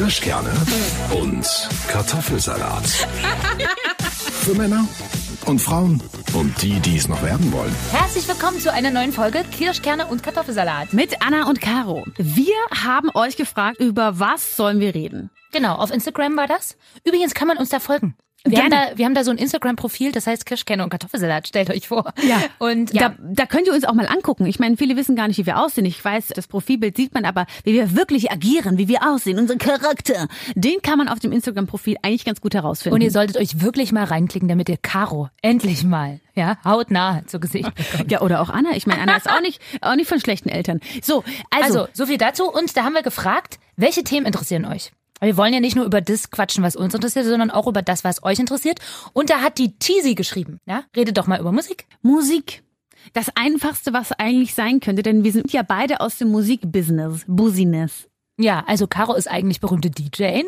Kirschkerne und Kartoffelsalat. Für Männer und Frauen und die, die es noch werden wollen. Herzlich willkommen zu einer neuen Folge Kirschkerne und Kartoffelsalat. Mit Anna und Caro. Wir haben euch gefragt, über was sollen wir reden? Genau, auf Instagram war das. Übrigens kann man uns da folgen. Wir haben, da, wir haben da so ein Instagram-Profil, das heißt Kirschkerne und Kartoffelsalat, stellt euch vor. Ja. Und ja, Da, da könnt ihr uns auch mal angucken. Ich meine, viele wissen gar nicht, wie wir aussehen. Ich weiß, das Profilbild sieht man, aber wie wir wirklich agieren, wie wir aussehen, unser Charakter, den kann man auf dem Instagram-Profil eigentlich ganz gut herausfinden. und ihr solltet euch wirklich mal reinklicken, damit ihr Caro endlich mal, ja, hautnah zu Gesicht bekommt. ja, oder auch Anna. Ich meine, Anna ist auch nicht, auch nicht von schlechten Eltern. So, also, Also, so viel dazu. Und da haben wir gefragt, welche Themen interessieren euch? Wir wollen ja nicht nur über das quatschen, was uns interessiert, sondern auch über das, was euch interessiert. Und da hat die Teasy geschrieben. Ja, redet doch mal über Musik. Musik. Das einfachste, was eigentlich sein könnte, denn wir sind ja beide aus dem Musikbusiness, Business. Ja, also Caro ist eigentlich berühmte DJ.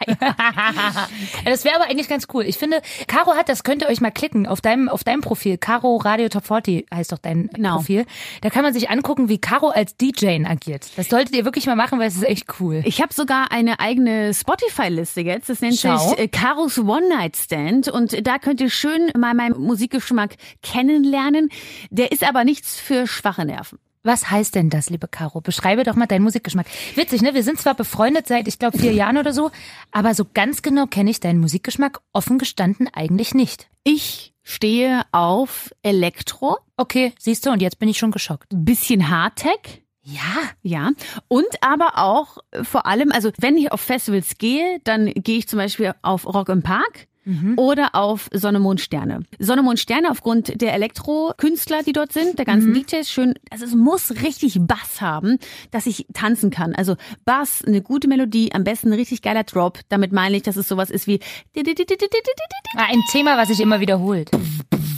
Ja, das wäre aber eigentlich ganz cool. Ich finde, Caro hat, das könnt ihr euch mal klicken, auf deinem, auf deinem Profil. Caro Radio Top 40 heißt doch dein Genau. Profil. Da kann man sich angucken, wie Caro als DJ agiert. Das solltet ihr wirklich mal machen, weil es ist echt cool. Ich habe sogar eine eigene Spotify-Liste jetzt. Das nennt Schau. sich äh, Karos One Night Stand. Und da könnt ihr schön mal meinen Musikgeschmack kennenlernen. Der ist aber nichts für schwache Nerven. Was heißt denn das, liebe Caro? Beschreibe doch mal deinen Musikgeschmack. Witzig, ne? Wir sind zwar befreundet seit, ich glaube, vier Jahren oder so, aber so ganz genau kenne ich deinen Musikgeschmack offen gestanden eigentlich nicht. Ich stehe auf Elektro, Okay, siehst du, und jetzt bin ich schon geschockt. bisschen Hardtech. Ja, Ja, und aber auch äh, vor allem, also wenn ich auf Festivals gehe, dann gehe ich zum Beispiel auf Rock im Park oder auf Sonne, Mond, Sterne. Sonne, Mond, Sterne aufgrund der Elektro-Künstler, die dort sind, der ganzen DJs, schön, also es muss richtig Bass haben, dass ich tanzen kann. Also Bass, eine gute Melodie, am besten ein richtig geiler Drop. Damit meine ich, dass es sowas ist wie Ah, ein Thema, was sich immer wiederholt.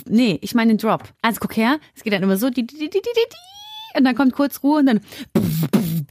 Nee, ich meine den Drop. Also guck her, es geht dann immer so, und dann kommt kurz Ruhe und dann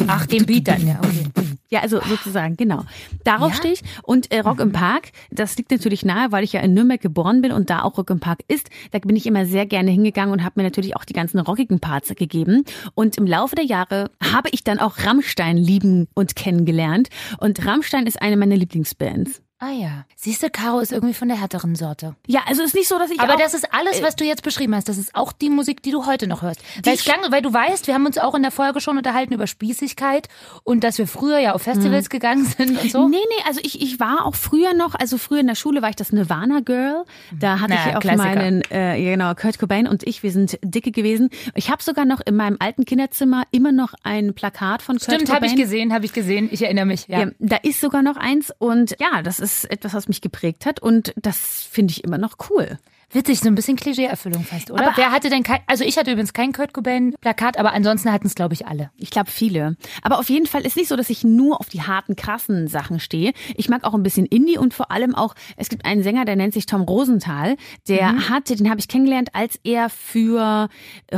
Ach, den Beat dann, ja, okay. Ja, also sozusagen, genau. Darauf Ja? stehe ich. Und äh, Rock im Park, das liegt natürlich nahe, weil ich ja in Nürnberg geboren bin und da auch Rock im Park ist. Da bin ich immer sehr gerne hingegangen und habe mir natürlich auch die ganzen rockigen Parts gegeben. Und im Laufe der Jahre habe ich dann auch Rammstein lieben und kennengelernt. Und Rammstein ist eine meiner Lieblingsbands. Ah ja. Siehst du, Caro ist irgendwie von der härteren Sorte. Ja, also ist nicht so, dass ich Aber auch, das ist alles, was du jetzt beschrieben hast. Das ist auch die Musik, die du heute noch hörst. Weil, es klang, weil du weißt, wir haben uns auch in der Folge schon unterhalten über Spießigkeit und dass wir früher ja auf Festivals gegangen sind und so. Nee, nee, also ich, ich war auch früher noch, also früher in der Schule war ich das Nirvana Girl. Da hatte Na, ich auch Klassiker. meinen, äh, genau, Kurt Cobain und ich, wir sind dicke gewesen. Ich habe sogar noch in meinem alten Kinderzimmer immer noch ein Plakat von Kurt Stimmt, habe Cobain. ich gesehen, habe ich gesehen. Ich erinnere mich. Ja. Ja, da ist sogar noch eins und ja, das ist etwas, was mich geprägt hat und das finde ich immer noch cool. Witzig, so ein bisschen Klischee-Erfüllung fast, oder? Aber- Wer hatte denn kein, also ich hatte übrigens kein Kurt Cobain-Plakat, aber ansonsten hatten es, glaube ich, alle. Ich glaube viele. Aber auf jeden Fall ist nicht so, dass ich nur auf die harten, krassen Sachen stehe. Ich mag auch ein bisschen Indie und vor allem auch, es gibt einen Sänger, der nennt sich Tom Rosenthal. Der Mhm. hatte, den habe ich kennengelernt, als er für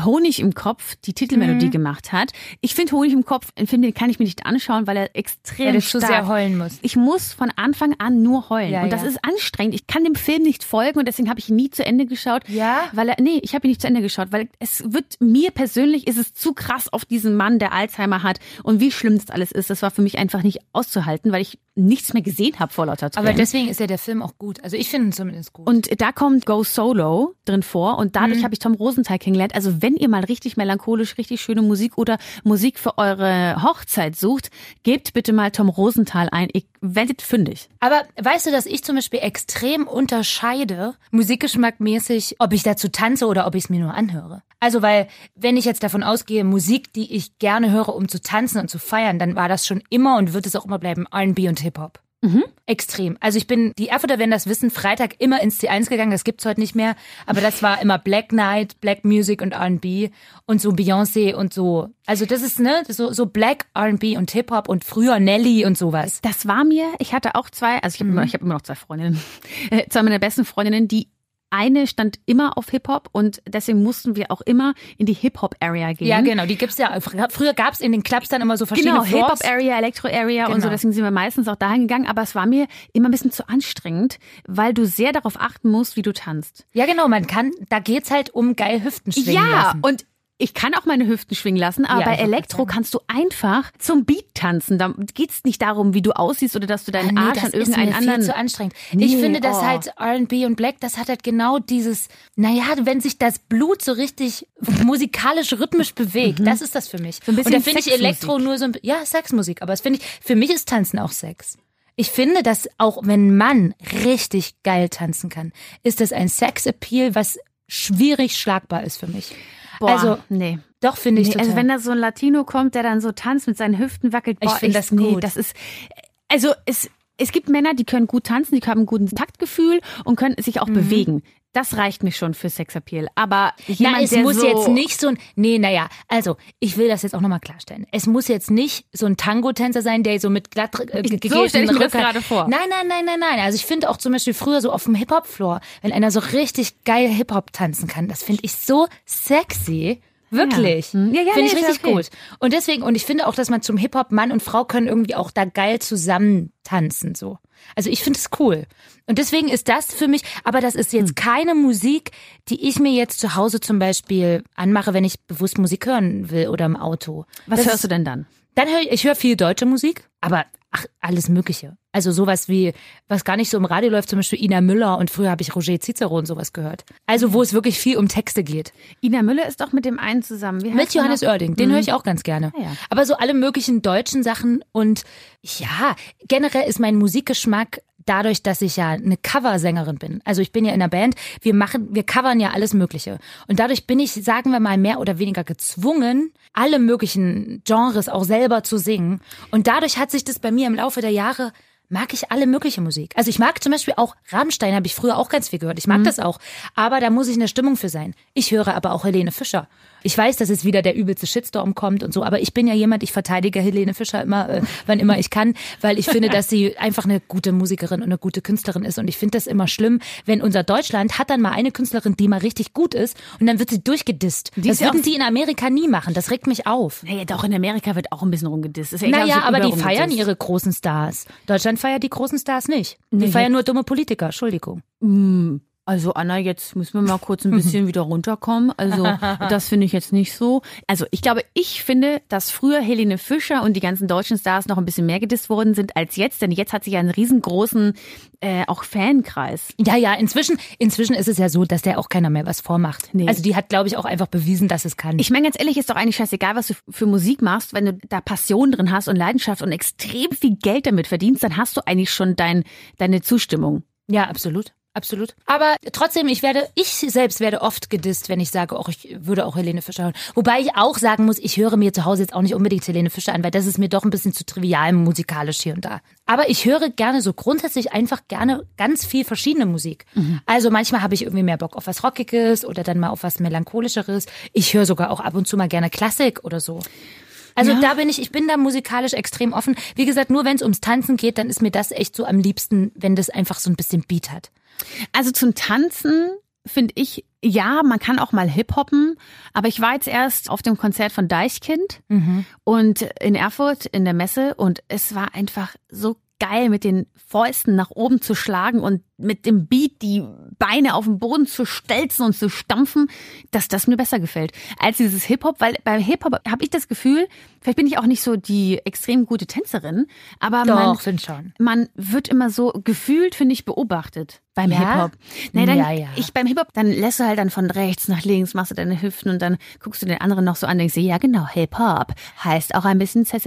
Honig im Kopf die Titelmelodie Mhm. gemacht hat. Ich finde Honig im Kopf, einen Film, den kann ich mir nicht anschauen, weil er extrem zu stark sehr heulen musst. Ich muss von Anfang an nur heulen. Ja, und das ja. ist anstrengend. Ich kann dem Film nicht folgen und deswegen habe ich nie zu Ende geschaut. Ja? Weil er, nee, ich habe ihn nicht zu Ende geschaut, weil es wird, mir persönlich ist es zu krass auf diesen Mann, der Alzheimer hat und wie schlimm das alles ist. Das war für mich einfach nicht auszuhalten, weil ich nichts mehr gesehen habe vor lauter Tränen. Aber deswegen ist ja der Film auch gut. Also ich finde ihn zumindest gut. Und da kommt Go Solo drin vor und dadurch habe ich Tom Rosenthal kennengelernt. Also wenn ihr mal richtig melancholisch, richtig schöne Musik oder Musik für eure Hochzeit sucht, gebt bitte mal Tom Rosenthal ein. Ihr werdet fündig. Aber weißt du, dass ich zum Beispiel extrem unterscheide, musikgeschmackmäßig, ob ich dazu tanze oder ob ich es mir nur anhöre? Also, weil, wenn ich jetzt davon ausgehe, Musik, die ich gerne höre, um zu tanzen und zu feiern, dann war das schon immer und wird es auch immer bleiben R&B und Hip-Hop. Extrem. Also ich bin, die Erfurter werden das wissen, Freitag immer ins C1 gegangen, das gibt's heute nicht mehr. Aber das war immer Black Night, Black Music und R&B und so Beyoncé und so. Also das ist, ne, so, so Black R&B und Hip-Hop und früher Nelly und sowas. Das war mir, ich hatte auch zwei, also ich habe immer, ich hab immer noch zwei Freundinnen, zwei meiner besten Freundinnen, die eine stand immer auf Hip-Hop und deswegen mussten wir auch immer in die Hip-Hop-Area gehen. Ja, genau, die gibt's ja. Fr- Früher gab's in den Clubs dann immer so verschiedene Genau. Hip-Hop-Area, Elektro-Area und so, Genau. deswegen sind wir meistens auch dahin gegangen, aber es war mir immer ein bisschen zu anstrengend, weil du sehr darauf achten musst, wie du tanzt. Ja, genau, man kann, da geht's halt um geil Hüften schwingen Ja, lassen. und ich kann auch meine Hüften schwingen lassen, aber Ja, bei Elektro kannst du einfach zum Beat tanzen. Da geht's nicht darum, wie du aussiehst oder dass du deinen Ah, nee, Arsch das an irgendeinen ist anderen. viel zu anstrengend. Nee, ich finde, dass oh. halt R&B und Black, das hat halt genau dieses, naja, wenn sich das Blut so richtig musikalisch rhythmisch bewegt, das ist das für mich. Mhm. ein bisschen und da finde ich. Elektro nur so ein, ja, Sexmusik, aber das finde ich, für mich ist Tanzen auch Sex. Ich finde, dass auch wenn ein Mann richtig geil tanzen kann, ist das ein Sexappeal, was schwierig schlagbar ist für mich. Boah, also, nee. doch finde ich nee. total. Also wenn da so ein Latino kommt, der dann so tanzt mit seinen Hüften wackelt, boah, Ich find das nee, gut. das ist, also es, es gibt Männer, die können gut tanzen, die haben ein gutes Taktgefühl und können sich auch Mhm. bewegen. Das reicht mir schon für Sexappeal. Aber jemand, Na, es der muss so, jetzt nicht so ein, nee, naja, also, ich will das jetzt auch nochmal klarstellen. Es muss jetzt nicht so ein Tango-Tänzer sein, der so mit glatt äh, So gegelten stell ich mir das gerade vor. Nein, nein, nein, nein, nein. Also ich finde auch zum Beispiel früher so auf dem Hip-Hop-Floor, wenn einer so richtig geil Hip-Hop tanzen kann, das finde ich so sexy. Wirklich. Hm. Ja, ja, finde nee, ich ja richtig okay. gut. Und deswegen, und ich finde auch, dass man zum Hip-Hop, Mann und Frau können irgendwie auch da geil zusammen tanzen, so. Also ich finde es cool. Und deswegen ist das für mich, aber das ist Hm. jetzt keine Musik, die ich mir jetzt zu Hause zum Beispiel anmache, wenn ich bewusst Musik hören will oder im Auto. Was das hörst du denn dann? Dann höre ich, ich höre viel deutsche Musik, aber ach, alles Mögliche. Also sowas wie, was gar nicht so im Radio läuft, zum Beispiel Ina Müller und früher habe ich Roger Cicero und sowas gehört. Also wo es wirklich viel um Texte geht. Ina Müller ist doch mit dem einen zusammen. Mit Johannes? Oerding, den höre ich auch ganz gerne. Ah, ja. Aber so alle möglichen deutschen Sachen und ja, generell ist mein Musikgeschmack dadurch, dass ich ja eine Coversängerin bin. Also ich bin ja in einer Band, wir machen, wir covern ja alles Mögliche. Und dadurch bin ich, sagen wir mal, mehr oder weniger gezwungen, alle möglichen Genres auch selber zu singen. Und dadurch hat sich das bei mir im Laufe der Jahre mag ich alle mögliche Musik. Also ich mag zum Beispiel auch Rammstein, habe ich früher auch ganz viel gehört. Ich mag das auch. Aber da muss ich in der Stimmung für sein. Ich höre aber auch Helene Fischer. Ich weiß, dass jetzt wieder der übelste Shitstorm kommt und so, aber ich bin ja jemand, ich verteidige Helene Fischer immer, äh, wann immer ich kann, weil ich finde, dass sie einfach eine gute Musikerin und eine gute Künstlerin ist. Und ich finde das immer schlimm, wenn unser Deutschland hat dann mal eine Künstlerin, die mal richtig gut ist und dann wird sie durchgedisst. Die das würden die in Amerika nie machen. Das regt mich auf. Naja, doch in Amerika wird auch ein bisschen rumgedisst. Ist ja egal, Naja, sie aber die feiern ihre großen Stars. Deutschland feiert die großen Stars nicht. Die Nee, feiern nur dumme Politiker, Entschuldigung. Hm, Also Anna, jetzt müssen wir mal kurz ein bisschen wieder runterkommen. Also das finde ich jetzt nicht so. Also ich glaube, ich finde, dass früher Helene Fischer und die ganzen deutschen Stars noch ein bisschen mehr gedisst worden sind als jetzt. Denn jetzt hat sie ja einen riesengroßen äh, auch Fankreis. Ja, ja, inzwischen, inzwischen ist es ja so, dass der auch keiner mehr was vormacht. Nee. Also die hat, glaube ich, auch einfach bewiesen, dass es kann. Ich meine ganz ehrlich, ist doch eigentlich scheißegal, was du für Musik machst, wenn du da Passion drin hast und Leidenschaft und extrem viel Geld damit verdienst, dann hast du eigentlich schon dein, deine Zustimmung. ja, absolut. Absolut. Aber trotzdem, ich werde, ich selbst werde oft gedisst, wenn ich sage, auch ich würde auch Helene Fischer hören. Wobei ich auch sagen muss, ich höre mir zu Hause jetzt auch nicht unbedingt Helene Fischer an, weil das ist mir doch ein bisschen zu trivial musikalisch hier und da. Aber ich höre gerne so grundsätzlich einfach gerne ganz viel verschiedene Musik. Also manchmal habe ich irgendwie mehr Bock auf was Rockiges oder dann mal auf was Melancholischeres. Ich höre sogar auch ab und zu mal gerne Klassik oder so. Also Ja. da bin ich, ich bin da musikalisch extrem offen. Wie gesagt, nur wenn es ums Tanzen geht, dann ist mir das echt so am liebsten, wenn das einfach so ein bisschen Beat hat. Also zum Tanzen finde ich, ja, man kann auch mal Hip-Hoppen, aber ich war jetzt erst auf dem Konzert von Deichkind und in Erfurt in der Messe und es war einfach so geil, mit den Fäusten nach oben zu schlagen und mit dem Beat die Beine auf den Boden zu stelzen und zu stampfen, dass das mir besser gefällt als dieses Hip-Hop, weil beim Hip-Hop habe ich das Gefühl, vielleicht bin ich auch nicht so die extrem gute Tänzerin, aber man, Doch, find schon. man wird immer so gefühlt, finde ich, beobachtet beim Ja? Hip-Hop. Nee, dann, Ja, ja. Ich beim Hip-Hop, dann lässt du halt dann von rechts nach links, machst du deine Hüften und dann guckst du den anderen noch so an, denkst dir, ja genau, Hip-Hop heißt auch ein bisschen Sex.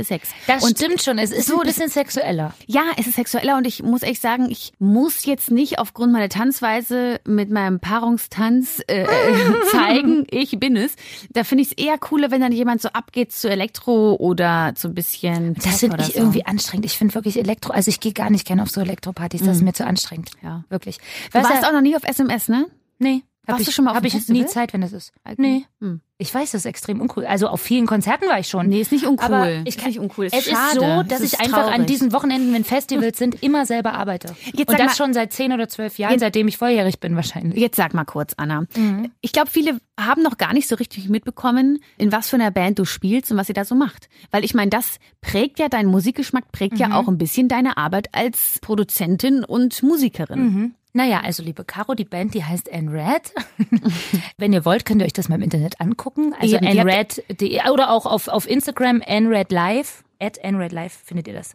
Das und stimmt schon. Es ist so, ein bisschen sexueller. ja, es ist sexueller und ich muss echt sagen, ich muss jetzt nicht aufgrund meiner Tanzweise mit meinem Paarungstanz äh, äh, zeigen, ich bin es. Da finde ich es eher cooler, wenn dann jemand so abgeht zu Elektro oder zu ein bisschen. Das Tech finde oder ich so. irgendwie anstrengend. Ich finde wirklich Elektro, also ich gehe gar nicht gerne auf so Elektropartys. Das ist mir zu anstrengend. Ja. Wirklich. Du Weißt warst auch noch nie auf SMS, ne? Nee. Hab Warst ich, du schon mal auf hab einem ich Festival? nie Zeit, wenn das ist. Nee. Hm. Ich weiß, das ist extrem uncool. Also auf vielen Konzerten war ich schon. Nee, ist nicht uncool. Aber Ist ich kann, nicht uncool. Ist es ist schade. so, Es dass ist ich einfach an traurig. diesen Wochenenden, wenn Festivals sind, immer selber arbeite. Jetzt Und das mal- schon seit zehn oder zwölf Jahren, Jetzt- seitdem ich volljährig bin wahrscheinlich. Jetzt sag mal kurz, Anna. Mhm. Ich glaube, viele haben noch gar nicht so richtig mitbekommen, in was für einer Band du spielst und was ihr da so macht. Weil ich meine, das prägt ja, dein Musikgeschmack prägt Mhm. ja auch ein bisschen deine Arbeit als Produzentin und Musikerin. Naja, also liebe Caro, die Band, die heißt Red. Wenn ihr wollt, könnt ihr euch das mal im Internet angucken. Also nred.de oder auch auf, auf Instagram nredlive, at nredlive findet ihr das.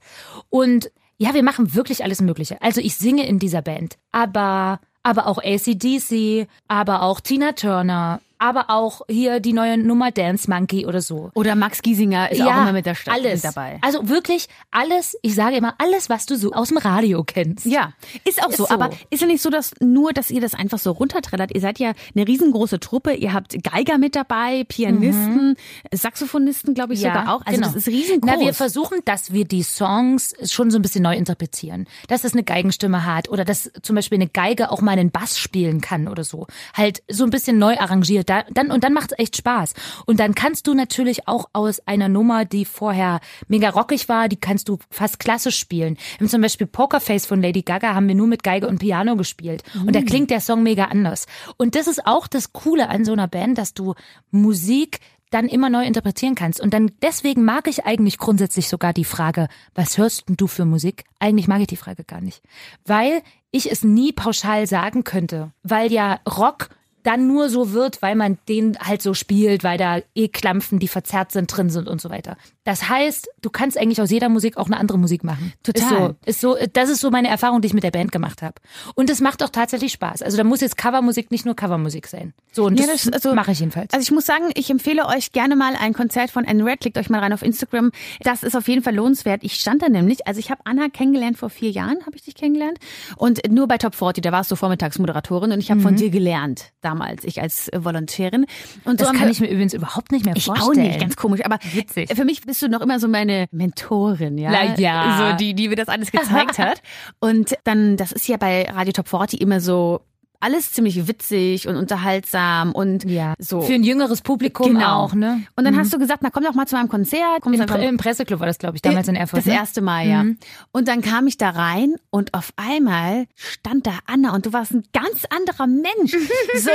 Und ja, wir machen wirklich alles Mögliche. Also ich singe in dieser Band, aber, aber auch ACDC, aber auch Tina Turner, aber auch hier die neue Nummer Dance Monkey oder so. Oder Max Giesinger ist auch immer mit der Stadt alles. mit dabei. Also wirklich alles, ich sage immer, alles, was du so aus dem Radio kennst. Ja, ist auch Ist so. so. Aber ist ja nicht so, dass nur, dass ihr das einfach so runterträllert. Ihr seid ja eine riesengroße Truppe. Ihr habt Geiger mit dabei, Pianisten, Saxophonisten, glaube ich sogar auch. Also genau. das ist riesengroß. Na, wir versuchen, dass wir die Songs schon so ein bisschen neu interpretieren. Dass es eine Geigenstimme hat oder dass zum Beispiel eine Geige auch mal einen Bass spielen kann oder so. Halt so ein bisschen neu arrangiert. Da, dann, und dann macht es echt Spaß. Und dann kannst du natürlich auch aus einer Nummer, die vorher mega rockig war, die kannst du fast klassisch spielen. Haben zum Beispiel Pokerface von Lady Gaga haben wir nur mit Geige und Piano gespielt. Und da klingt der Song mega anders. Und das ist auch das Coole an so einer Band, dass du Musik dann immer neu interpretieren kannst. Und dann deswegen mag ich eigentlich grundsätzlich sogar die Frage, was hörst denn du für Musik? Eigentlich mag ich die Frage gar nicht. Weil ich es nie pauschal sagen könnte. Weil ja Rock dann nur so wird, weil man den halt so spielt, weil da eh Klampfen, die verzerrt sind, drin sind und so weiter. Das heißt, du kannst eigentlich aus jeder Musik auch eine andere Musik machen. Total. Ist so, ist so, das ist so meine Erfahrung, die ich mit der Band gemacht habe. Und es macht auch tatsächlich Spaß. Also da muss jetzt Covermusik nicht nur Covermusik sein. So, und Ja, das, das- also- mache ich jedenfalls. Also ich muss sagen, ich empfehle euch gerne mal ein Konzert von Anne Red. Klickt euch mal rein auf Instagram. Das ist auf jeden Fall lohnenswert. Ich stand da nämlich, also ich habe Anna kennengelernt vor vier Jahren, habe ich dich kennengelernt. Und nur bei Top 40, da warst du Vormittagsmoderatorin und ich habe von dir gelernt damals, ich als Volontärin. Und Das so kann ich mir übrigens überhaupt nicht mehr ich vorstellen. auch nicht, ganz komisch. Aber Witzig. für mich bist du noch immer so meine Mentorin, ja? Na ja. So die, die mir das alles gezeigt hat. Und dann, das ist ja bei Radio Top 40 immer so alles ziemlich witzig und unterhaltsam und Ja. so. Für ein jüngeres Publikum Genau. auch, ne? Und dann hast du gesagt, na komm doch mal zu meinem Konzert. Komm Im, Pre Im Presseclub war das, glaube ich, damals in Erfurt. Das ne? erste Mal, ja. Und dann kam ich da rein und auf einmal stand da Anna und du warst ein ganz anderer Mensch. So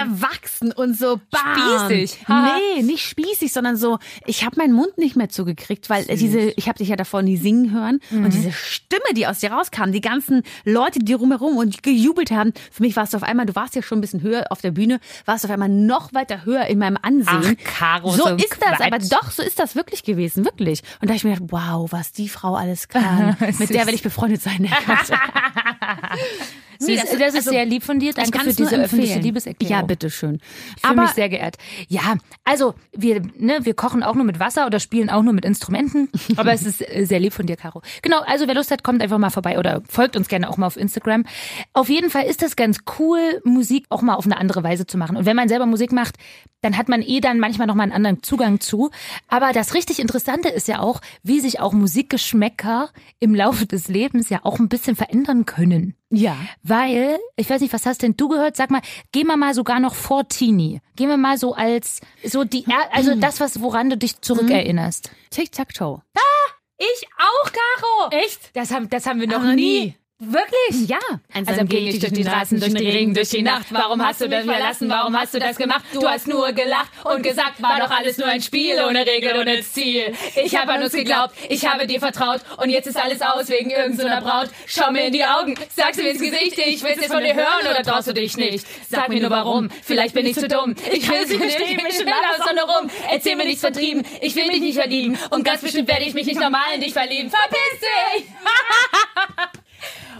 erwachsen und so bam. Spießig. Haha. Nee, nicht spießig, sondern so, ich habe meinen Mund nicht mehr zugekriegt, weil diese, ich habe dich ja davor nie singen hören Mhm. und diese Stimme, die aus dir rauskam, die ganzen Leute, die rumherum und gejubelt haben, für mich warst du auf einmal, du warst ja schon ein bisschen höher auf der Bühne, warst auf einmal noch weiter höher in meinem Ansehen. Ach, Caro, so so ist das, Quatsch. aber doch, so ist das wirklich gewesen, wirklich. Und da hab ich mir gedacht, wow, was die Frau alles kann. Mit der will ich befreundet sein. Nee, das- das, ist also, sehr lieb von dir. Danke für diese öffentliche. Liebeserklärung. Ja, bitteschön. Ich fühle mich sehr geehrt. Ja, also wir, ne, wir kochen auch nur mit Wasser oder spielen auch nur mit Instrumenten. Aber es ist äh, sehr lieb von dir, Caro. Genau, also wer Lust hat, kommt einfach mal vorbei oder folgt uns gerne auch mal auf Instagram. Auf jeden Fall ist das ganz cool, Musik auch mal auf eine andere Weise zu machen. Und wenn man selber Musik macht, dann hat man eh dann manchmal noch mal einen anderen Zugang zu. Aber das richtig Interessante ist ja auch, wie sich auch Musikgeschmäcker im Laufe des Lebens ja auch ein bisschen verändern können. Ja. Weil, ich weiß nicht, was hast denn du gehört? Sag mal, gehen wir mal sogar noch vor Teenie. Gehen wir mal so als, so die, also das, was, woran du dich zurückerinnerst. Tic-Tac-Toe. Ich auch, Caro! Echt? Das haben, das haben wir noch nie. nie. Wirklich? Ja. Also gehe ich durch die Straßen, durch die Regen, durch die Nacht. Warum hast du das verlassen? Warum hast du das gemacht? Du hast nur gelacht und gesagt, war doch alles nur ein Spiel, ohne Regel, ohne Ziel. Ich habe an uns geglaubt, ich habe dir vertraut und jetzt ist alles aus wegen irgendeiner Braut. Schau mir in die Augen, sag's mir ins Gesicht, ich will's jetzt von dir hören oder traust du dich nicht? Sag mir nur warum, vielleicht bin ich zu dumm. Ich will sie verstehen, mich schon lange aus Sonne rum. Erzähl mir nichts vertrieben, ich will mich nicht verlieben und ganz bestimmt werde ich mich nicht normal in dich verlieben. Verpiss dich!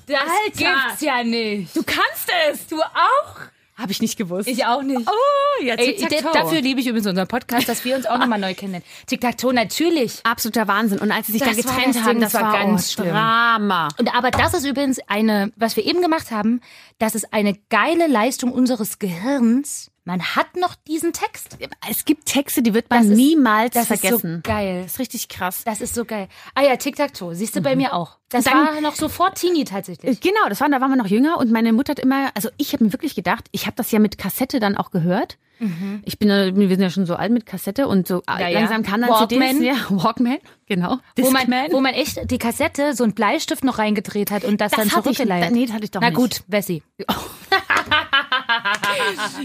Das gibt's ja nicht. Du kannst es. Du auch? Habe ich nicht gewusst. Ich auch nicht. oh, ja, Ey, Tic-Tac-Toe. dafür liebe ich übrigens unseren Podcast, dass wir uns auch nochmal neu kennen. Tic-Tac-Toe, natürlich. Absoluter Wahnsinn. Und als sie sich Das dann getrennt haben, das das war war ganz schlimm. Drama. Und aber das ist übrigens eine, was wir eben gemacht haben, das ist eine geile Leistung unseres Gehirns. Man hat noch diesen Text. Es gibt Texte, die wird man Das ist- niemals das ist so vergessen. geil. Das ist richtig krass. Das ist so geil. Ah ja, Tic-Tac-Toe. Siehst du bei mir auch. Das Mhm. Dann- war noch so vor Teenie tatsächlich. Genau, das war, da waren wir noch jünger und meine Mutter hat immer, also ich habe mir wirklich gedacht, ich habe das ja mit Kassette dann auch gehört. Ich bin, ja- wir sind ja schon so alt mit Kassette und so ja. langsam kam dann Walkman. CDs. Ja, Walkman, genau. Wo man, wo man echt die Kassette so einen Bleistift noch reingedreht hat und das, Das dann hatte ich- nee, das hatte ich doch Na nicht. gut, Wessi.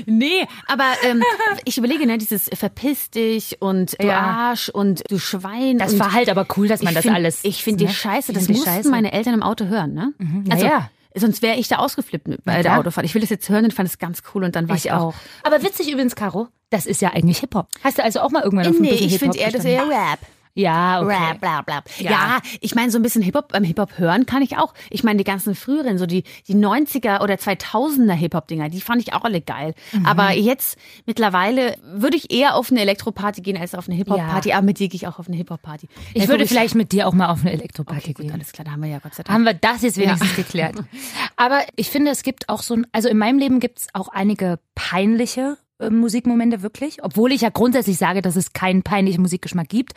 Nee, aber ähm, ich überlege, ne, dieses verpiss dich und du Ja. Arsch und du Schwein. Das war halt aber cool, dass man ich das find, alles. Ich finde ne? die scheiße, Ich das mussten scheiße. meine Eltern im Auto hören, ne? Ja, Also, ja. Sonst wäre ich da ausgeflippt bei der. Autofahrt. Ich will das jetzt hören und fand es ganz cool und dann war ich, Ich auch. Aber witzig übrigens, Caro, das ist ja eigentlich Hip-Hop. Hast du also auch mal irgendwann auf ein Nee, bisschen ich Hip-Hop finde eher, das eher Rap. Ja, okay. Rap, bla, bla. Ja. Ja. ich meine, so ein bisschen Hip-Hop, beim Hip-Hop hören kann ich auch. Ich meine, die ganzen früheren, so die, die 90er oder 2000er Hip-Hop-Dinger, die fand ich auch alle geil. Mhm. Aber jetzt, mittlerweile, würde ich eher auf eine Elektroparty gehen als auf eine Hip-Hop-Party. Aber mit dir gehe ich auch auf eine Hip-Hop-Party. Ich Ja, würde guck, vielleicht mit dir auch mal auf eine Elektroparty Okay, gut, gehen. alles klar, da haben wir ja Gott sei Dank. Haben wir das jetzt wenigstens geklärt. Aber ich finde, es gibt auch so ein, also in meinem Leben gibt es auch einige peinliche Musikmomente wirklich, obwohl ich ja grundsätzlich sage, dass es keinen peinlichen Musikgeschmack gibt.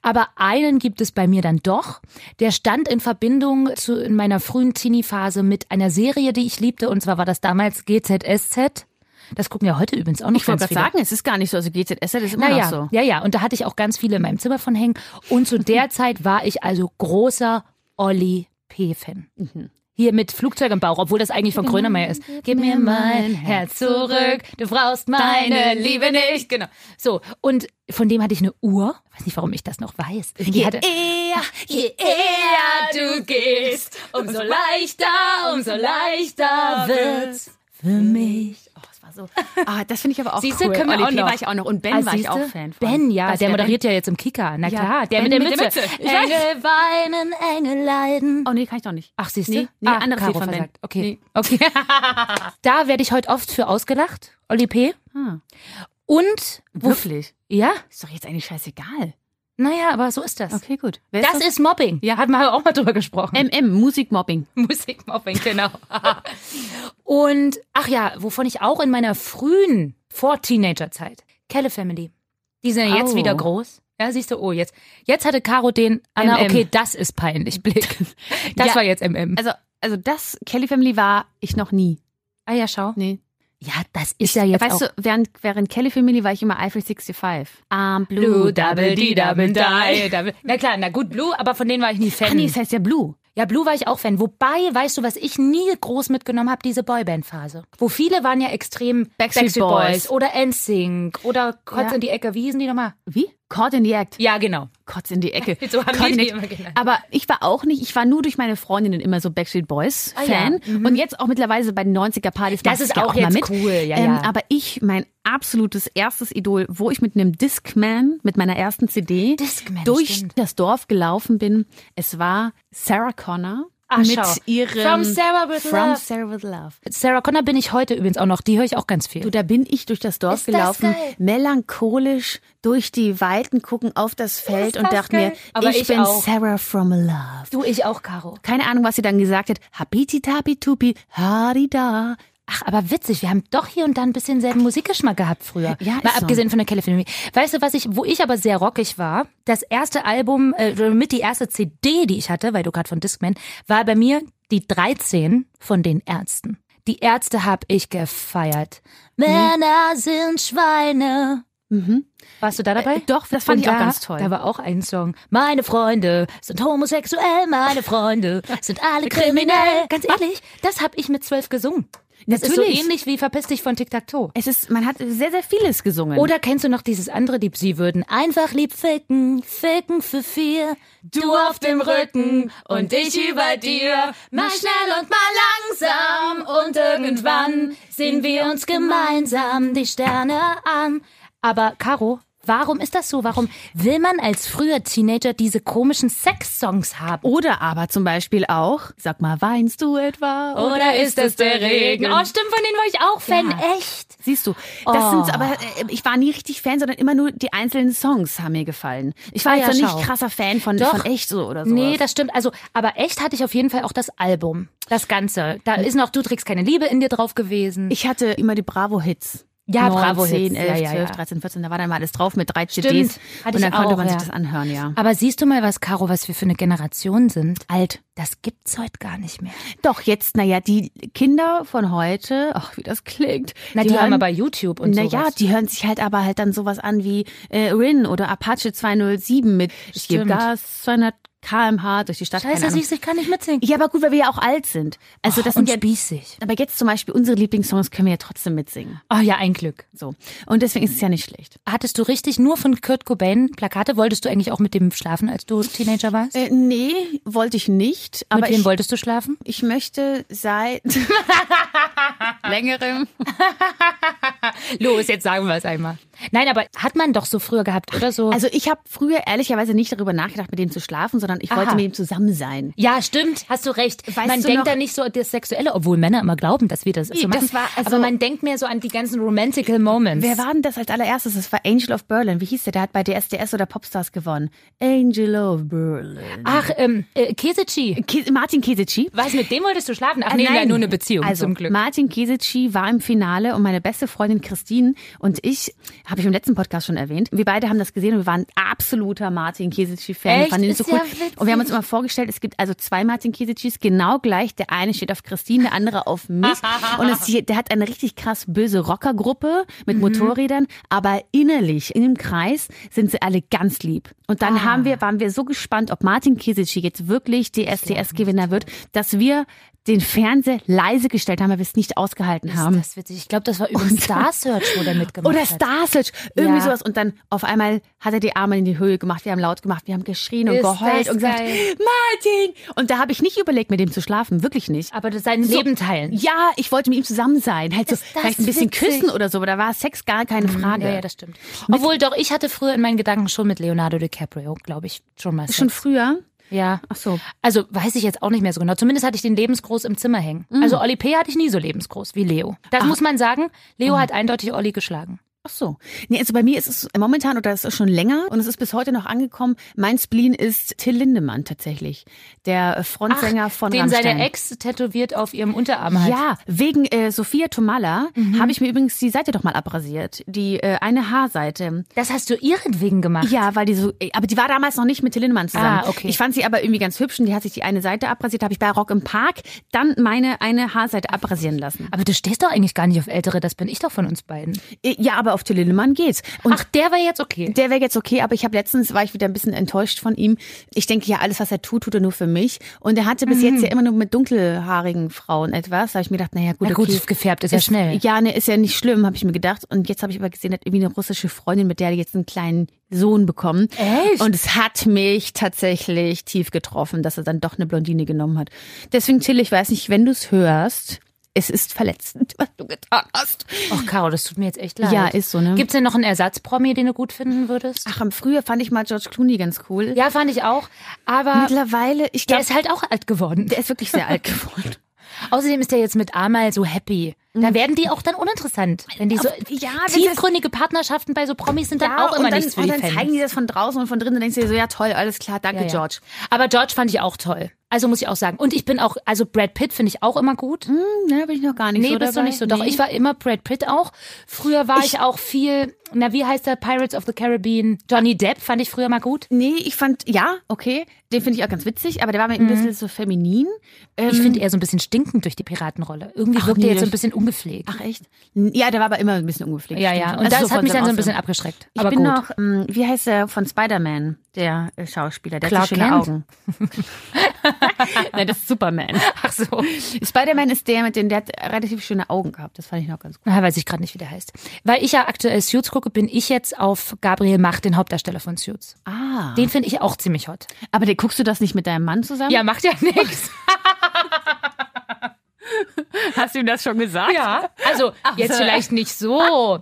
Aber einen gibt es bei mir dann doch. Der stand in Verbindung zu in meiner frühen Teenie-Phase mit einer Serie, die ich liebte. Und zwar war das damals GZSZ. Das gucken ja heute übrigens auch noch Ich wollte gerade sagen, es ist gar nicht so. Also GZS, das ist immer Naja, noch so. ja, ja. Und da hatte ich auch ganz viele in meinem Zimmer von hängen. Und zu der Zeit war ich also großer Olli P-Fan. Mhm. Hier mit Flugzeug im Bauch, obwohl das eigentlich von Grönemeyer ist. Gib mir mein Herz zurück, du brauchst meine Liebe nicht. Genau. So, und von dem hatte ich eine Uhr. Weiß nicht, warum ich das noch weiß. Irgendwie hatte, eher, je eher du gehst, umso leichter, umso leichter wird's für mich. So. Ah, das finde ich aber auch Siehste, cool. können wir Olli auch noch. war ich auch noch. Und Ben Ah, war ich siehste? auch Fan von. Ben, ja, Was, der wer moderiert ja jetzt im Kika. Na Ja, klar, der Ben mit der mit der Mütze. Ich. Engel weinen, Engel leiden. Oh nee, kann ich doch nicht. Ach, siehst du? Nee, nee, ah, anderes Lied von Ben. versagt. Okay. Nee. okay. da werde ich heute oft für ausgelacht, Olli P. Ah, Und, wirklich? ja, Ist doch jetzt eigentlich scheißegal. Naja, aber so ist das. Okay, gut. Wer Das ist Mobbing. Ja, hatten wir auch mal drüber gesprochen. MM, Musikmobbing. Musikmobbing, genau. Und, ach ja, wovon ich auch in meiner frühen, vor Teenagerzeit, Kelle Family. Die sind ja jetzt Oh. wieder groß. Ja, siehst du, oh, jetzt, jetzt hatte Caro den, Anna, MM. okay, das ist peinlich, Blick. Das Ja. war jetzt MM. Also, also das Kelly Family war ich noch nie. Ah ja, schau. Nee. Ja, das ist ja jetzt weißt auch. du, während, während Kelly Family war ich immer Eiffel 65. I'm Blue, Double D, Double Die. Double. Na klar, na gut, Blue, aber von denen war ich nie Fan. Ah, nee, das heißt ja Blue. Ja, Blue war ich auch Fan. Wobei, weißt du, was ich nie groß mitgenommen habe, diese Boyband-Phase. Wo viele waren ja extrem Backstreet Boys. oder NSYNC oder Kotz Ja. in die Ecke. Wie hießen die nochmal? Wie? Caught in the Act. Ja, genau. Kotz in die Ecke. So haben die the- immer genannt. Aber ich war auch nicht, ich war nur durch meine Freundinnen immer so Backstreet Boys Ah, ja. Fan. Und jetzt auch mittlerweile bei den 90er Partys. Das ist auch mal jetzt mit. cool, ja, ähm, ja. Aber ich, mein absolutes erstes Idol, wo ich mit einem Discman, mit meiner ersten CD, Discman, durch stimmt. das Dorf gelaufen bin. Es war Sarah Connor. Ach, mit schau. ihrem From Sarah with From Love. Sarah with Love. Sarah Connor bin ich heute übrigens auch noch. Die höre ich auch ganz viel. Du, da bin ich durch das Dorf Ist das gelaufen, geil? melancholisch durch die Weiten gucken auf das Feld Ist und das dachte geil? mir, Aber ich, ich bin auch. Sarah from Love. Du, ich auch, Caro. Keine Ahnung, was sie dann gesagt hat. Habiti tapi tupi, harida. Ach, aber witzig, wir haben doch hier und da ein bisschen selben Musikgeschmack gehabt früher. Ja, Mal ist so. abgesehen von der California. Weißt du, was ich, wo ich aber sehr rockig war? Das erste Album, äh, mit die erste CD, die ich hatte, weil du gerade von Discman, war bei mir die 13 von den Ärzten. Die Ärzte hab ich gefeiert. Männer sind Schweine. Warst du da dabei? Äh, doch, das fand ich auch da, ganz toll. Da war auch ein Song. Meine Freunde sind homosexuell, meine Freunde sind alle kriminell. Ganz ehrlich, das habe ich mit zwölf gesungen. Das ist Natürlich. so ähnlich wie Verpiss dich von Tic Tac Toe. Es ist, man hat sehr, sehr vieles gesungen. Oder kennst du noch dieses andere, die sie würden einfach lieb ficken, ficken für vier, du auf dem Rücken und ich über dir, mal schnell und mal langsam und irgendwann sehen wir uns gemeinsam die Sterne an. Aber Caro, warum ist das so? Warum will man als früher Teenager diese komischen Sex-Songs haben? Oder aber zum Beispiel auch, sag mal, weinst du etwa? Oder ist es der Regen? Oh, stimmt, von denen war ich auch Fan, Ja. echt. Siehst du, das Oh. sind aber äh, ich war nie richtig Fan, sondern immer nur die einzelnen Songs haben mir gefallen. Ich war Ah, jetzt ja, noch schau. nicht krasser Fan von, Doch. von echt so oder so. Nee, das stimmt. Also, aber echt hatte ich auf jeden Fall auch das Album. Das Ganze. Da ist noch Du trägst keine Liebe in dir drauf gewesen. ich hatte immer die Bravo Hits. Ja, 9, Bravo 10, Hits. 11, Ja, ja, 12, ja. 13, 14, da war dann mal alles drauf mit drei Stimmt. CDs. Und dann konnte auch, man sich das anhören, ja. aber siehst du mal was, Caro, was wir für eine Generation sind? Alt. Das gibt's heute gar nicht mehr. Doch, jetzt, naja, die Kinder von heute, ach, wie das klingt. Na, die, haben aber YouTube und Naja, sowas. die hören sich halt aber halt dann sowas an wie äh, Rin oder Apache 207 mit Ich gebe Stimmt. Gas 200 kmh durch die Stadt. Scheiße, siehst du, ich kann nicht mitsingen. Ja, aber gut, weil wir ja auch alt sind. Also das sind und ja, spießig. aber jetzt zum Beispiel unsere Lieblingssongs können wir ja trotzdem mitsingen. Oh ja, ein Glück. So. Und deswegen ist es ja nicht schlecht. Hattest du richtig nur von Kurt Cobain Plakate? Wolltest du eigentlich auch mit dem schlafen, als du Teenager warst? Äh, nee, wollte ich nicht. Aber mit wem ich, wolltest du schlafen? ich möchte seit längerem. Los, jetzt sagen wir es einmal. Nein, aber hat man doch so früher gehabt, oder so? Also ich habe früher ehrlicherweise nicht darüber nachgedacht, mit dem zu schlafen, sondern ich wollte Aha. mit ihm zusammen sein. ja, stimmt, hast du recht. Weißt man du denkt da nicht so an das Sexuelle, obwohl Männer immer glauben, dass wir das so das machen. war also- aber man denkt mehr so an die ganzen romantical Moments. Wer war denn das als allererstes? Das war Angel of Berlin. Wie hieß der? Der hat bei DSDS oder Popstars gewonnen. Angel of Berlin. Ach, ähm, äh, Keseci. Ke Martin Keseci. Was, mit dem wolltest du schlafen? Ach Äh, nee, nein. nein, nur eine Beziehung, also, zum Glück. Martin Keseci war im Finale und meine beste Freundin Christine und ich, habe ich im letzten Podcast schon erwähnt, wir beide haben das gesehen und wir waren absoluter Martin Echt? fanden ihn so cool. ja witzig. und wir haben uns immer vorgestellt, es gibt also zwei Martin Kesecis, genau gleich. Der eine steht auf Christine, der andere auf mich. und es, der hat eine richtig krass böse Rockergruppe Mhm. mit Motorrädern, aber innerlich, in dem Kreis, sind sie alle ganz lieb. Und dann Ah. haben wir, waren wir so gespannt, ob Martin Keseci jetzt wirklich DSDS-Gewinner wird, dass wir den Fernseher leise gestellt haben, weil wir es nicht ausgehalten haben. Das ist witzig. Ich glaube, das war übrigens Star Search, wo der mitgemacht Oder hat. Star Search, irgendwie Ja. sowas. Und dann auf einmal hat er die Arme in die Höhe gemacht. Wir haben laut gemacht, wir haben geschrien und Ist geheult und geil. Martin! Und da habe ich nicht überlegt, mit dem zu schlafen, wirklich nicht. Aber das sein So- Leben teilen. Ja, ich wollte mit ihm zusammen sein. Halt so, vielleicht ein bisschen witzig. küssen oder so, aber da war Sex gar keine Frage. Ja, ja, das stimmt. Obwohl doch, ich hatte früher in meinen Gedanken schon mit Leonardo DiCaprio, glaube ich, schon mal. Schon Sex. früher? Ja. Ach so. Also weiß ich jetzt auch nicht mehr so genau. Zumindest hatte ich den lebensgroß im Zimmer hängen. Mhm. Also Olli P. hatte ich nie so lebensgroß wie Leo. Das muss man sagen. Mhm. Leo hat eindeutig Olli geschlagen. Ach so. Nee, also bei mir ist es momentan oder es ist schon länger und es ist bis heute noch angekommen. Mein Spleen ist Till Lindemann tatsächlich, der Frontsänger von den Rammstein. seine Ex tätowiert auf ihrem Unterarm hat. Ja, wegen äh, Sophia Tomala Mhm. habe ich mir übrigens die Seite doch mal abrasiert. Die äh, eine Haarseite. Das hast du ihretwegen gemacht. Ja, weil die so, äh, aber die war damals noch nicht mit Till Lindemann zusammen. Ah, okay. Ich fand sie aber irgendwie ganz hübsch und die hat sich die eine Seite abrasiert. Habe ich bei Rock im Park dann meine eine Haarseite abrasieren lassen. Aber du stehst doch eigentlich gar nicht auf Ältere. Das bin ich doch von uns beiden. Äh, Ja, aber auf Till Lindemann geht's. Und Ach, der war jetzt okay. Der wäre jetzt okay, aber ich habe letztens war ich wieder ein bisschen enttäuscht von ihm. Ich denke ja, alles was er tut, tut er nur für mich. Und er hatte bis Mhm. jetzt ja immer nur mit dunkelhaarigen Frauen etwas. Da habe ich mir gedacht, naja gut, Na gut, okay. gefärbt ist ja schnell. Ja, ne, ist ja nicht schlimm, habe ich mir gedacht. Und jetzt habe ich aber gesehen, er hat irgendwie eine russische Freundin, mit der er jetzt einen kleinen Sohn bekommen. Echt? Und es hat mich tatsächlich tief getroffen, dass er dann doch eine Blondine genommen hat. Deswegen, Till, ich weiß nicht, wenn du es hörst, es ist verletzend, was du getan hast. Ach, Caro, das tut mir jetzt echt leid. Ja, ist so, ne? Gibt's denn noch einen Ersatzpromi, den du gut finden würdest? Ach, am früher fand ich mal George Clooney ganz cool. Ja, fand ich auch. Aber Mittlerweile, ich der glaube, ist halt auch alt geworden. der ist wirklich sehr alt geworden. Außerdem ist der jetzt mit Amal so happy. Da werden die auch dann uninteressant. Wenn die so ja, tiefgründige Partnerschaften bei so Promis sind dann auch und immer dann, nichts für und die dann Fans. zeigen die das von draußen und von drinnen und denkst du dir so, ja toll, alles klar, danke Ja, ja. George. Aber George fand ich auch toll. Also muss ich auch sagen. Und ich bin auch, also Brad Pitt finde ich auch immer gut. Hm, ne, bin ich noch gar nicht Nee, so bist dabei. du nicht so. Doch, Nee. ich war immer Brad Pitt auch. Früher war ich, auch viel, na, wie heißt der? Pirates of the Caribbean. Johnny Depp fand ich früher mal gut. Nee, ich fand, ja, okay, den finde ich auch ganz witzig, aber der war mir ein bisschen so feminin. Ähm, Ich finde eher so ein bisschen stinkend durch die Piratenrolle. Irgendwie Ach, wirkt nee, er jetzt so ein bisschen ungepflegt. Ach echt? Ja, der war aber immer ein bisschen ungepflegt. ja, ja. Und Also das von hat mich dann so ein bisschen abgeschreckt. Ich Aber bin gut. noch, ähm, wie heißt der von Spider-Man, der äh, Schauspieler, der Clark hat so schöne Kent? Augen. Nein, das ist Superman. Ach so. Spider-Man ist der mit den, der hat relativ schöne Augen gehabt. Das fand ich noch ganz gut. Na, weiß ich gerade nicht, wie der heißt. Weil ich ja aktuell Suits gucke, bin ich jetzt auf Gabriel Macht, den Hauptdarsteller von Suits. Ah. Den finde ich auch ziemlich hot. Aber der, guckst du das nicht mit deinem Mann zusammen? Ja, macht ja nichts. Hast du ihm das schon gesagt? Ja. Also, jetzt so. vielleicht nicht so.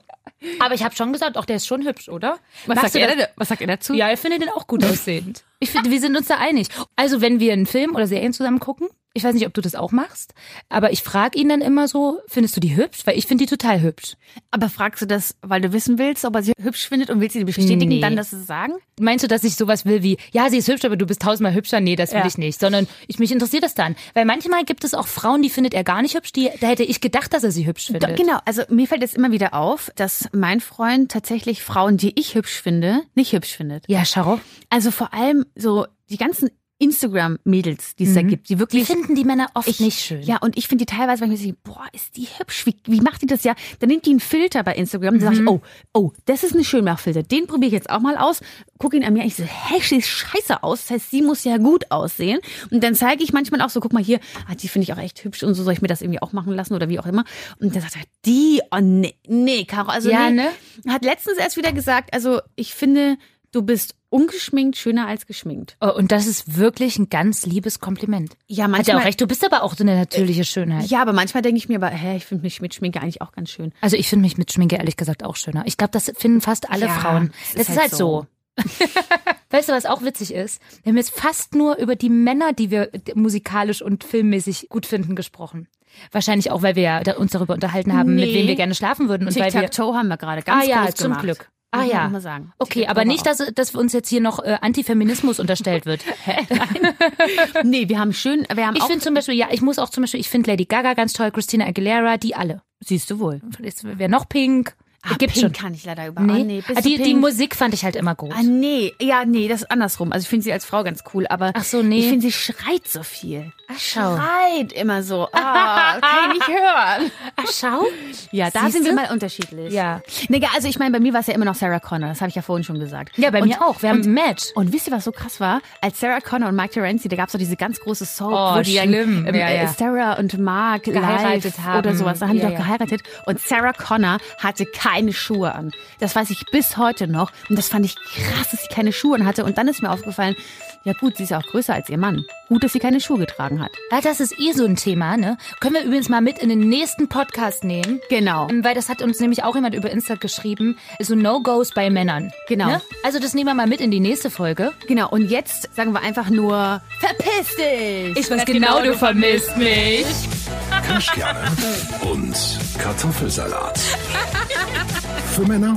Aber ich habe schon gesagt, auch der ist schon hübsch, oder? Was sagt, du er was sagt er dazu? Ja, ich finde den auch gut aussehend. Ich finde, wir sind uns da einig. Also, wenn wir einen Film oder Serien zusammen gucken, ich weiß nicht, ob du das auch machst, aber ich frage ihn dann immer so, findest du die hübsch? Weil ich finde die total hübsch. Aber fragst du das, weil du wissen willst, ob er sie hübsch findet und willst sie bestätigen, Nee. dann das zu sagen? Meinst du, dass ich sowas will wie, ja, sie ist hübsch, aber du bist tausendmal hübscher? Nee, das will Ja. ich nicht. Sondern ich, mich interessiert das dann. Weil manchmal gibt es auch Frauen, die findet er gar nicht hübsch, die, da hätte ich gedacht, dass er sie hübsch findet. Doch, genau, also mir fällt es immer wieder auf, dass mein Freund tatsächlich Frauen, die ich hübsch finde, nicht hübsch findet. Ja, schau. Also vor allem so die ganzen Instagram-Mädels, die es da gibt, die Die wirklich finden die Männer oft ich, nicht schön. Ja, und ich finde die teilweise, wenn ich mir denke, boah, ist die hübsch. Wie, wie macht die das ja? Dann nimmt die einen Filter bei Instagram. Dann sage ich, oh, oh, das ist ein Schönmachfilter. Den probiere ich jetzt auch mal aus. Guck ihn an mir. Ich so, hä, sieht scheiße aus. Das heißt, sie muss ja gut aussehen. Und dann zeige ich manchmal auch so, guck mal hier, ah, die finde ich auch echt hübsch und so soll ich mir das irgendwie auch machen lassen oder wie auch immer. Und dann sagt er, die, oh nee, nee, Caro, also Ja, nee. ne? Hat letztens erst wieder gesagt, also ich finde, du bist ungeschminkt schöner als geschminkt. Oh, und das ist wirklich ein ganz liebes Kompliment. Ja, Hat er manchmal. auch recht. Du bist aber auch so eine natürliche Schönheit. Ja, aber manchmal denke ich mir aber, hä, ich finde mich mit Schminke eigentlich auch ganz schön. Also ich finde mich mit Schminke ehrlich gesagt auch schöner. Ich glaube, das finden fast alle Ja, Frauen. Das ist, halt so. weißt du, was auch witzig ist? Wir haben jetzt fast nur über die Männer, die wir musikalisch und filmmäßig gut finden, gesprochen. Wahrscheinlich auch, weil wir uns darüber unterhalten haben, mit Nee. wem wir gerne schlafen würden und weil wir haben wir gerade ganz Ah ja, zum gemacht. Glück. Ah ja. mal sagen. Okay, aber nicht, dass, dass uns jetzt hier noch äh, Antifeminismus unterstellt wird. Nee, wir haben schön, wir haben Ich finde zum Beispiel, ja, ich muss auch zum Beispiel, ich finde Lady Gaga ganz toll, Christina Aguilera, die alle. siehst du wohl. Wer noch Pink? Ah, Gibt's Pink schon. kann ich leider über. Nee. Ah, nee, Ah, du die, die? Musik fand ich halt immer gut. Ah, nee, ja, nee, das ist andersrum. Also ich finde sie als Frau ganz cool, aber Ach so, nee. ich finde, sie schreit so viel. Ach, schau. Schreit immer so. Ah, kann ich nicht hören. Ach, schau. Ja, da Siehste? sind wir mal unterschiedlich. Ja. Nee, also ich meine, bei mir war es ja immer noch Sarah Connor, das habe ich ja vorhin schon gesagt. Ja, bei und, mir auch. Wir haben und, ein Match. Und wisst ihr, was so krass war? Als Sarah Connor und Mike Terenzi, da gab es doch diese ganz große Soap, Oh, wo die schlimm. ähm, Ja, äh, ja. Sarah und Mark Geheiratet haben. oder sowas. Da haben Ja, die doch geheiratet. Und Sarah Connor hatte keine Schuhe an. Das weiß ich bis heute noch. Und das fand ich krass, dass sie keine Schuhe an hatte. Und dann ist mir aufgefallen, ja gut, sie ist ja auch größer als ihr Mann. Gut, dass sie keine Schuhe getragen hat. Ja, das ist eh so ein Thema, ne? Können wir übrigens mal mit in den nächsten Podcast nehmen. Genau. Ähm, Weil das hat uns nämlich auch jemand über Insta geschrieben. So No-Gos bei Männern. Genau. Ne? Also das nehmen wir mal mit in die nächste Folge. Genau. Und jetzt sagen wir einfach nur, verpiss dich! Ich weiß genau, du vermisst mich. Kirschkerne und Kartoffelsalat. Für Männer